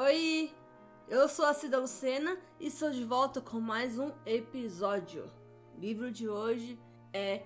Oi, eu sou a Cida Lucena e estou de volta com mais um episódio. O livro de hoje é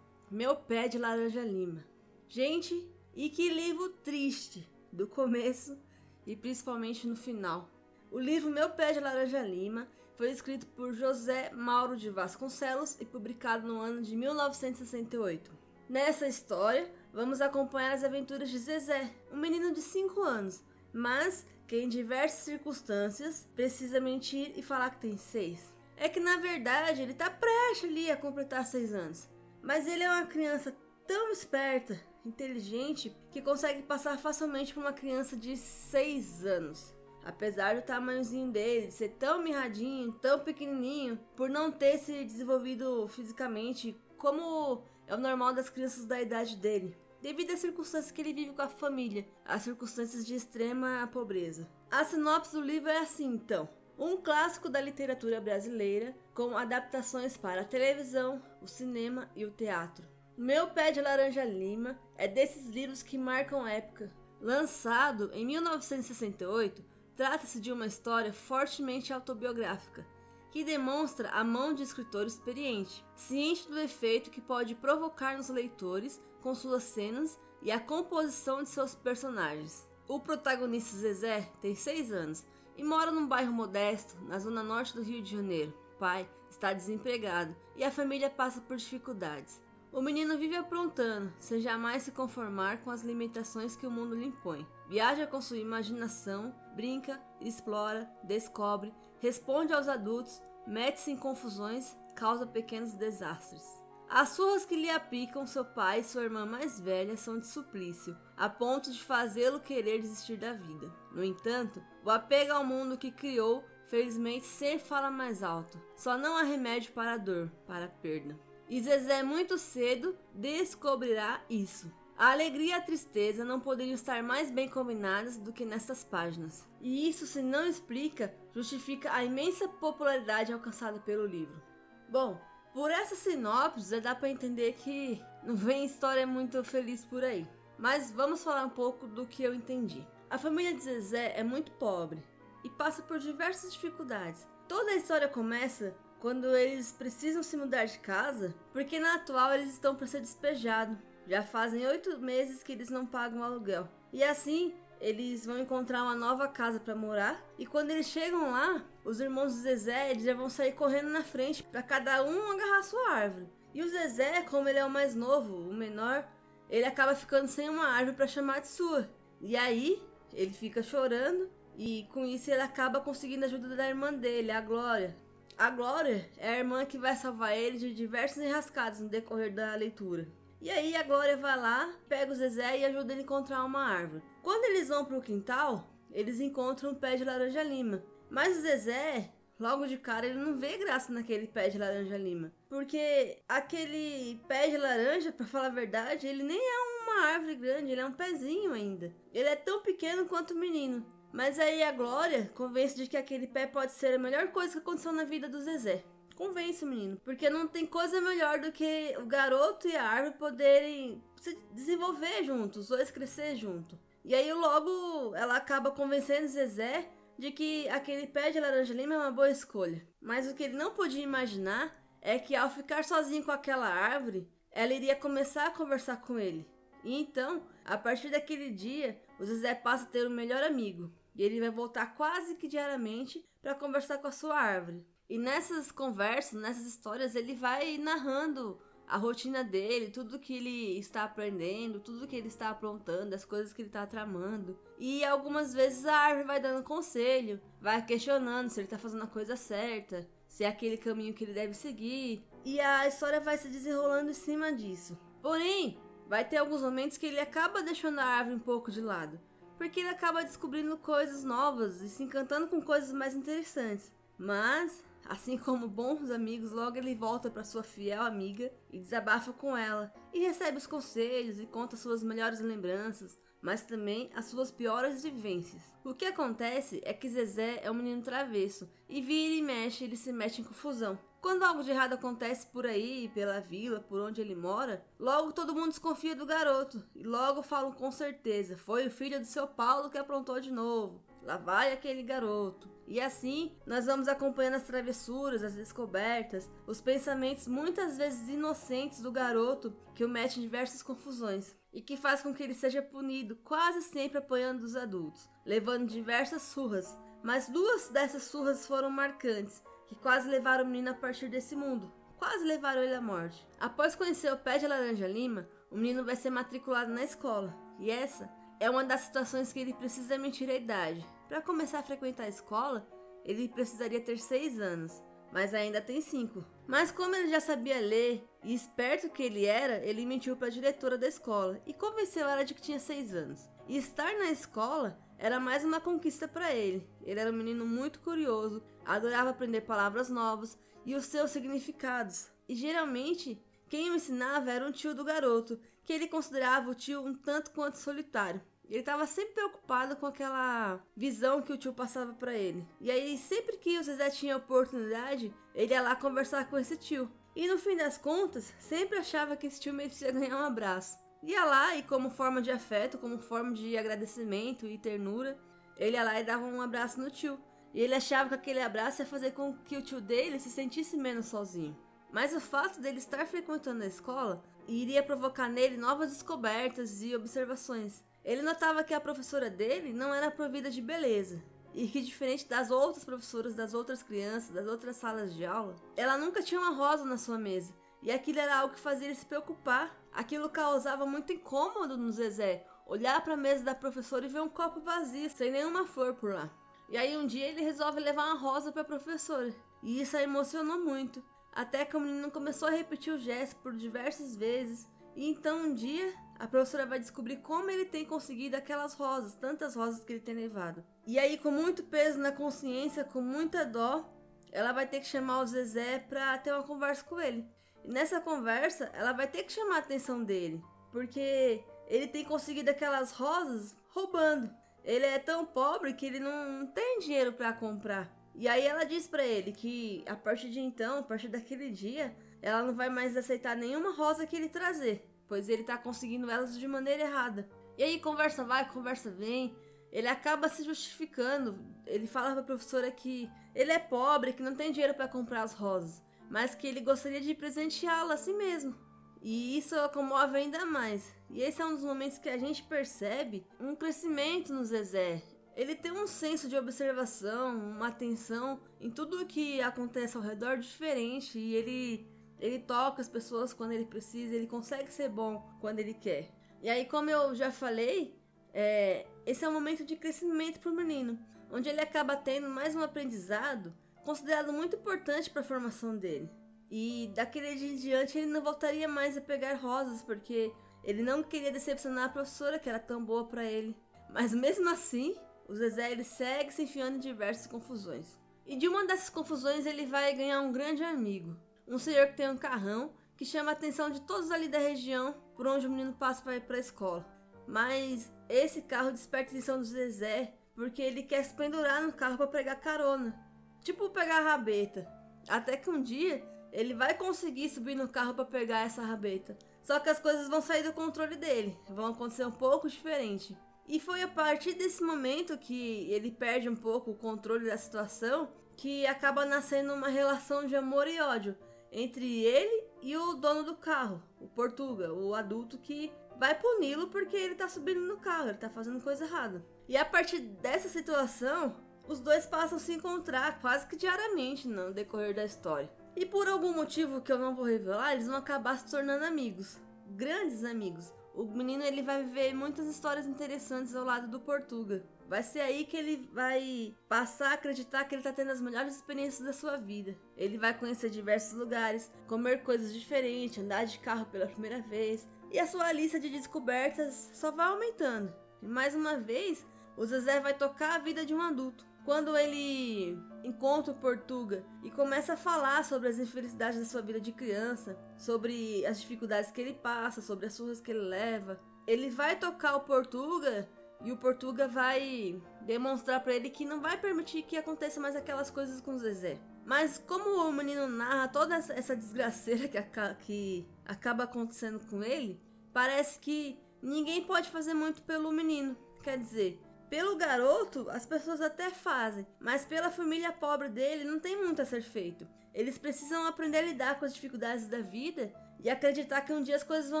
Meu Pé de Laranja Lima. Gente, e que livro triste do começo e principalmente no final. O livro Meu Pé de Laranja Lima foi escrito por José Mauro de Vasconcelos e publicado no ano de 1968. Nessa história, vamos acompanhar as aventuras de Zezé, um menino de 5 anos, mas que em diversas circunstâncias precisa mentir e falar que tem 6. É que na verdade ele está prestes ali a completar 6 anos, mas ele é uma criança tão esperta, inteligente, que consegue passar facilmente por uma criança de 6 anos. Apesar do tamanhozinho dele ser tão mirradinho, tão pequenininho, por não ter se desenvolvido fisicamente como é o normal das crianças da idade dele, devido às circunstâncias que ele vive com a família, as circunstâncias de extrema pobreza. A sinopse do livro é assim, então. Um clássico da literatura brasileira, com adaptações para a televisão, o cinema e o teatro. Meu Pé de Laranja Lima é desses livros que marcam época. Lançado em 1968, trata-se de uma história fortemente autobiográfica, que demonstra a mão de escritor experiente, ciente do efeito que pode provocar nos leitores com suas cenas e a composição de seus personagens. O protagonista Zezé tem 6 anos e mora num bairro modesto, na zona norte do Rio de Janeiro. O pai está desempregado e a família passa por dificuldades. O menino vive aprontando, sem jamais se conformar com as limitações que o mundo lhe impõe. Viaja com sua imaginação, brinca, explora, descobre, responde aos adultos, mete-se em confusões, causa pequenos desastres. As surras que lhe aplicam seu pai e sua irmã mais velha são de suplício, a ponto de fazê-lo querer desistir da vida. No entanto, o apego ao mundo que criou, felizmente sempre fala mais alto. Só não há remédio para a dor, para a perda. E Zezé muito cedo descobrirá isso. A alegria e a tristeza não poderiam estar mais bem combinadas do que nessas páginas. E isso, se não explica, justifica a imensa popularidade alcançada pelo livro. Bom, por essa sinopse já dá para entender que não vem história muito feliz por aí. Mas vamos falar um pouco do que eu entendi. A família de Zezé é muito pobre e passa por diversas dificuldades. Toda a história começa quando eles precisam se mudar de casa, porque na atual eles estão para ser despejados. Já fazem oito meses que eles não pagam aluguel. E assim, eles vão encontrar uma nova casa para morar. E quando eles chegam lá, os irmãos do Zezé eles já vão sair correndo na frente para cada um agarrar sua árvore. E o Zezé, como ele é o mais novo, o menor, ele acaba ficando sem uma árvore para chamar de sua. E aí, ele fica chorando e com isso ele acaba conseguindo a ajuda da irmã dele, a Glória, a Glória é a irmã que vai salvar ele de diversas enrascadas no decorrer da leitura. E aí a Glória vai lá, pega o Zezé e ajuda ele a encontrar uma árvore. Quando eles vão pro quintal, eles encontram um pé de laranja lima. Mas o Zezé, logo de cara, ele não vê graça naquele pé de laranja lima. Porque aquele pé de laranja, para falar a verdade, ele nem é uma árvore grande, ele é um pezinho ainda. Ele é tão pequeno quanto o menino. Mas aí a Glória convence de que aquele pé pode ser a melhor coisa que aconteceu na vida do Zezé. Convence o menino, porque não tem coisa melhor do que o garoto e a árvore poderem se desenvolver juntos, os dois crescer junto. E aí logo ela acaba convencendo Zezé de que aquele pé de laranja lima é uma boa escolha. Mas o que ele não podia imaginar é que ao ficar sozinho com aquela árvore, ela iria começar a conversar com ele. E então, a partir daquele dia, o Zezé passa a ter o melhor amigo, e ele vai voltar quase que diariamente para conversar com a sua árvore. E nessas conversas, nessas histórias, ele vai narrando a rotina dele, tudo que ele está aprendendo, tudo que ele está aprontando, as coisas que ele está tramando. E algumas vezes a árvore vai dando conselho, vai questionando se ele está fazendo a coisa certa, se é aquele caminho que ele deve seguir. E a história vai se desenrolando em cima disso. Porém, vai ter alguns momentos que ele acaba deixando a árvore um pouco de lado porque ele acaba descobrindo coisas novas e se encantando com coisas mais interessantes. Mas, assim como bons amigos, logo ele volta para sua fiel amiga e desabafa com ela, e recebe os conselhos e conta suas melhores lembranças, mas também as suas piores vivências. O que acontece é que Zezé é um menino travesso e vira e mexe, ele se mete em confusão. Quando algo de errado acontece por aí, pela vila, por onde ele mora, logo todo mundo desconfia do garoto e logo falam com certeza: foi o filho do seu Paulo que aprontou de novo. lá vai aquele garoto. E assim, nós vamos acompanhando as travessuras, as descobertas, os pensamentos muitas vezes inocentes do garoto que o mete em diversas confusões e que faz com que ele seja punido, quase sempre apoiando os adultos, levando diversas surras. Mas duas dessas surras foram marcantes, que quase levaram o menino a partir desse mundo, quase levaram ele à morte. Após conhecer o pé de laranja lima, o menino vai ser matriculado na escola, e essa é uma das situações que ele precisa mentir a idade. Para começar a frequentar a escola, ele precisaria ter 6 anos, mas ainda tem 5. Mas como ele já sabia ler e esperto que ele era, ele mentiu para a diretora da escola e convenceu ela de que tinha 6 anos. E estar na escola era mais uma conquista para ele. Ele era um menino muito curioso, adorava aprender palavras novas e os seus significados. E geralmente, quem o ensinava era um tio do garoto, que ele considerava o tio um tanto quanto solitário. Ele estava sempre preocupado com aquela visão que o tio passava para ele. E aí, sempre que o Zezé tinha oportunidade, ele ia lá conversar com esse tio. E no fim das contas, sempre achava que esse tio merecia ganhar um abraço. Ia lá e, como forma de afeto, como forma de agradecimento e ternura, ele ia lá e dava um abraço no tio. E ele achava que aquele abraço ia fazer com que o tio dele se sentisse menos sozinho. Mas o fato dele estar frequentando a escola iria provocar nele novas descobertas e observações. Ele notava que a professora dele não era provida de beleza, e que diferente das outras professoras das outras crianças, das outras salas de aula, ela nunca tinha uma rosa na sua mesa. E aquilo era algo que fazia ele se preocupar. Aquilo causava muito incômodo no Zezé, olhar para a mesa da professora e ver um copo vazio, sem nenhuma flor por lá. E aí um dia ele resolve levar uma rosa para a professora, e isso a emocionou muito. Até que o menino começou a repetir o gesto por diversas vezes, e então um dia a professora vai descobrir como ele tem conseguido aquelas rosas, tantas rosas que ele tem levado. E aí, com muito peso na consciência, com muita dó, ela vai ter que chamar o Zezé pra ter uma conversa com ele. E nessa conversa, ela vai ter que chamar a atenção dele, porque ele tem conseguido aquelas rosas roubando. Ele é tão pobre que ele não tem dinheiro para comprar. E aí ela diz para ele que a partir de então, a partir daquele dia, ela não vai mais aceitar nenhuma rosa que ele trazer pois ele tá conseguindo elas de maneira errada. E aí conversa vai, conversa vem, ele acaba se justificando. Ele fala pra professora que ele é pobre, que não tem dinheiro para comprar as rosas, mas que ele gostaria de presenteá-la assim mesmo. E isso comove ainda mais. E esse é um dos momentos que a gente percebe um crescimento no Zezé. Ele tem um senso de observação, uma atenção em tudo o que acontece ao redor diferente e ele ele toca as pessoas quando ele precisa, ele consegue ser bom quando ele quer. E aí, como eu já falei, é, esse é um momento de crescimento para o menino, onde ele acaba tendo mais um aprendizado considerado muito importante para a formação dele. E daquele dia em diante ele não voltaria mais a pegar rosas, porque ele não queria decepcionar a professora que era tão boa para ele. Mas mesmo assim, o Zezé ele segue se enfiando em diversas confusões. E de uma dessas confusões ele vai ganhar um grande amigo, um senhor que tem um carrão que chama a atenção de todos ali da região por onde o menino passa para ir para a escola. Mas esse carro desperta a atenção do Zezé porque ele quer se pendurar no carro para pegar carona, tipo pegar a rabeta. Até que um dia ele vai conseguir subir no carro para pegar essa rabeta. Só que as coisas vão sair do controle dele, vão acontecer um pouco diferente. E foi a partir desse momento que ele perde um pouco o controle da situação que acaba nascendo uma relação de amor e ódio entre ele e o dono do carro, o Portuga, o adulto que vai puni-lo porque ele tá subindo no carro, ele tá fazendo coisa errada. E a partir dessa situação, os dois passam a se encontrar quase que diariamente no decorrer da história. E por algum motivo que eu não vou revelar, eles vão acabar se tornando amigos, grandes amigos. O menino ele vai viver muitas histórias interessantes ao lado do Portuga. Vai ser aí que ele vai passar a acreditar que ele está tendo as melhores experiências da sua vida. Ele vai conhecer diversos lugares, comer coisas diferentes, andar de carro pela primeira vez, e a sua lista de descobertas só vai aumentando. E mais uma vez, o Zezé vai tocar a vida de um adulto. Quando ele encontra o Portuga e começa a falar sobre as infelicidades da sua vida de criança, sobre as dificuldades que ele passa, sobre as surras que ele leva, ele vai tocar o Portuga e o Portuga vai demonstrar para ele que não vai permitir que aconteça mais aquelas coisas com o Zezé. Mas como o menino narra toda essa desgraceira que, aca que acaba acontecendo com ele, parece que ninguém pode fazer muito pelo menino. Quer dizer, Pelo garoto, as pessoas até fazem, mas pela família pobre dele não tem muito a ser feito. Eles precisam aprender a lidar com as dificuldades da vida e acreditar que um dia as coisas vão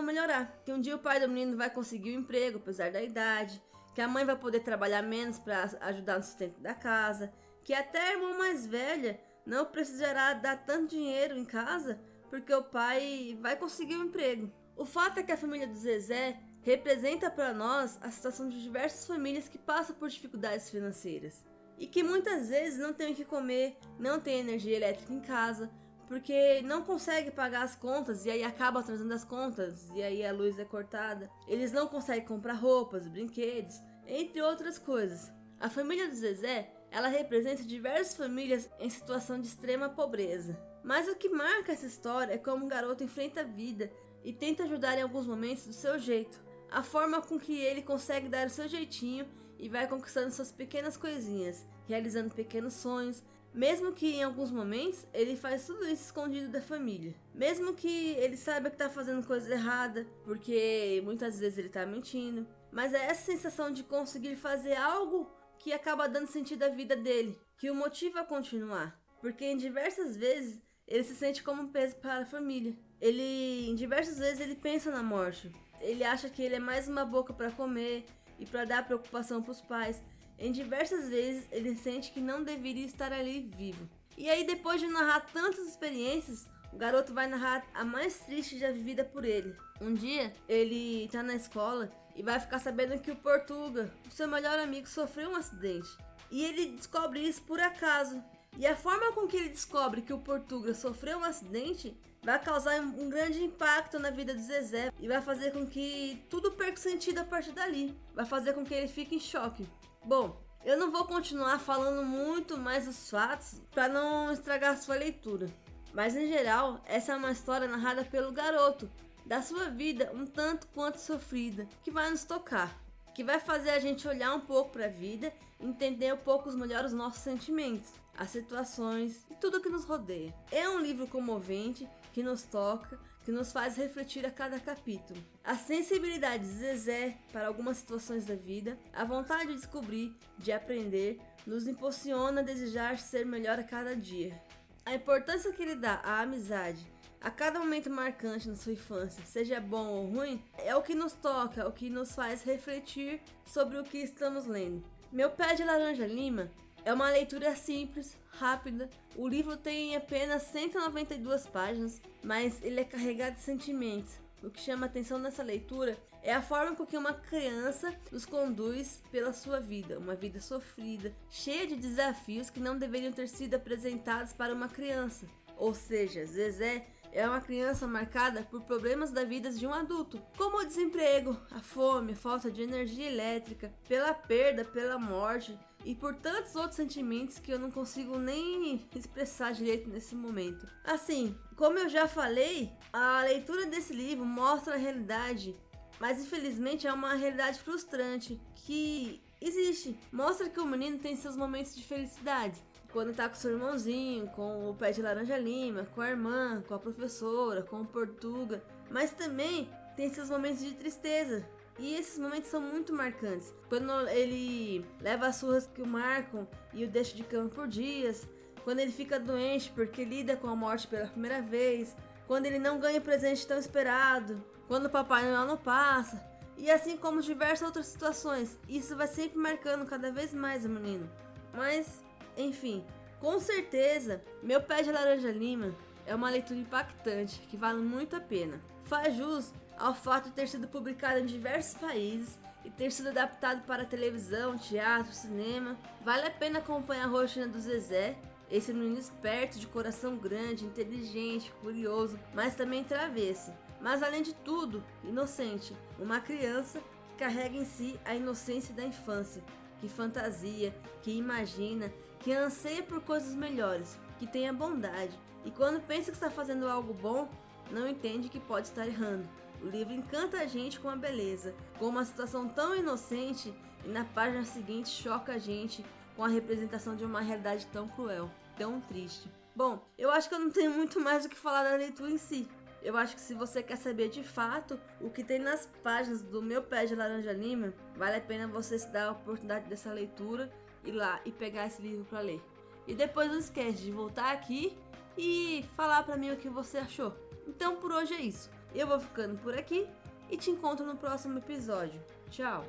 melhorar. Que um dia o pai do menino vai conseguir um emprego, apesar da idade. Que a mãe vai poder trabalhar menos para ajudar no sustento da casa. Que até a irmã mais velha não precisará dar tanto dinheiro em casa porque o pai vai conseguir um emprego. O fato é que a família do Zezé representa para nós a situação de diversas famílias que passam por dificuldades financeiras e que muitas vezes não têm o que comer, não tem energia elétrica em casa, porque não consegue pagar as contas e aí acaba atrasando as contas e aí a luz é cortada. Eles não conseguem comprar roupas, brinquedos, entre outras coisas. A família do Zezé, ela representa diversas famílias em situação de extrema pobreza. Mas o que marca essa história é como o garoto enfrenta a vida e tenta ajudar em alguns momentos do seu jeito. A forma com que ele consegue dar o seu jeitinho e vai conquistando suas pequenas coisinhas, realizando pequenos sonhos, mesmo que em alguns momentos ele faz tudo isso escondido da família. Mesmo que ele saiba que está fazendo coisa errada, porque muitas vezes ele está mentindo. Mas é essa sensação de conseguir fazer algo que acaba dando sentido à vida dele, que o motiva a continuar. Porque em diversas vezes ele se sente como um peso para a família. Ele, em diversas vezes, ele pensa na morte. Ele acha que ele é mais uma boca para comer e para dar preocupação para os pais. Em diversas vezes ele sente que não deveria estar ali vivo. E aí, depois de narrar tantas experiências, o garoto vai narrar a mais triste já vivida por ele. Um dia, ele tá na escola e vai ficar sabendo que o Portuga, seu melhor amigo, sofreu um acidente. E ele descobre isso por acaso. E a forma com que ele descobre que o Portuga sofreu um acidente vai causar um grande impacto na vida do Zezé e vai fazer com que tudo perca sentido a partir dali. Vai fazer com que ele fique em choque. Bom, eu não vou continuar falando muito mais dos fatos para não estragar sua leitura. Mas em geral, essa é uma história narrada pelo garoto, da sua vida um tanto quanto sofrida, que vai nos tocar, que vai fazer a gente olhar um pouco para a vida, entender um pouco melhor os nossos sentimentos, as situações e tudo que nos rodeia. É um livro comovente que nos toca, que nos faz refletir a cada capítulo. A sensibilidade de Zezé para algumas situações da vida, a vontade de descobrir, de aprender, nos impulsiona a desejar ser melhor a cada dia. A importância que ele dá à amizade, a cada momento marcante na sua infância, seja bom ou ruim, é o que nos toca, é o que nos faz refletir sobre o que estamos lendo. Meu pé de laranja lima é uma leitura simples, rápida. O livro tem apenas 192 páginas, mas ele é carregado de sentimentos. O que chama atenção nessa leitura é a forma com que uma criança nos conduz pela sua vida, uma vida sofrida, cheia de desafios que não deveriam ter sido apresentados para uma criança. Ou seja, Zezé é uma criança marcada por problemas da vida de um adulto, como o desemprego, a fome, a falta de energia elétrica, pela perda, pela morte, e por tantos outros sentimentos que eu não consigo nem expressar direito nesse momento. Assim, como eu já falei, a leitura desse livro mostra a realidade, mas infelizmente é uma realidade frustrante que existe. Mostra que o menino tem seus momentos de felicidade. Quando tá com seu irmãozinho, com o pé de laranja lima, com a irmã, com a professora, com o Portuga, mas também tem seus momentos de tristeza, e esses momentos são muito marcantes. Quando ele leva as surras que o marcam e o deixa de cama por dias. Quando ele fica doente porque lida com a morte pela primeira vez. Quando ele não ganha o presente tão esperado. Quando o Papai Noel não passa. E assim como diversas outras situações. Isso vai sempre marcando cada vez mais o menino. Mas, enfim, com certeza, Meu Pé de Laranja Lima é uma leitura impactante que vale muito a pena. Faz jus ao fato de ter sido publicado em diversos países e ter sido adaptado para televisão, teatro, cinema. Vale a pena acompanhar a rotina do Zezé, esse menino esperto, de coração grande, inteligente, curioso, mas também travesso. Mas além de tudo, inocente, uma criança que carrega em si a inocência da infância, que fantasia, que imagina, que anseia por coisas melhores, que tem a bondade. E quando pensa que está fazendo algo bom, não entende que pode estar errando. O livro encanta a gente com a beleza, com uma situação tão inocente e na página seguinte choca a gente com a representação de uma realidade tão cruel, tão triste. Bom, eu acho que eu não tenho muito mais o que falar da leitura em si. Eu acho que se você quer saber de fato o que tem nas páginas do meu pé de laranja lima, vale a pena você se dar a oportunidade dessa leitura, ir lá e pegar esse livro para ler. E depois não esquece de voltar aqui e falar para mim o que você achou. Então por hoje é isso. Eu vou ficando por aqui e te encontro no próximo episódio. Tchau!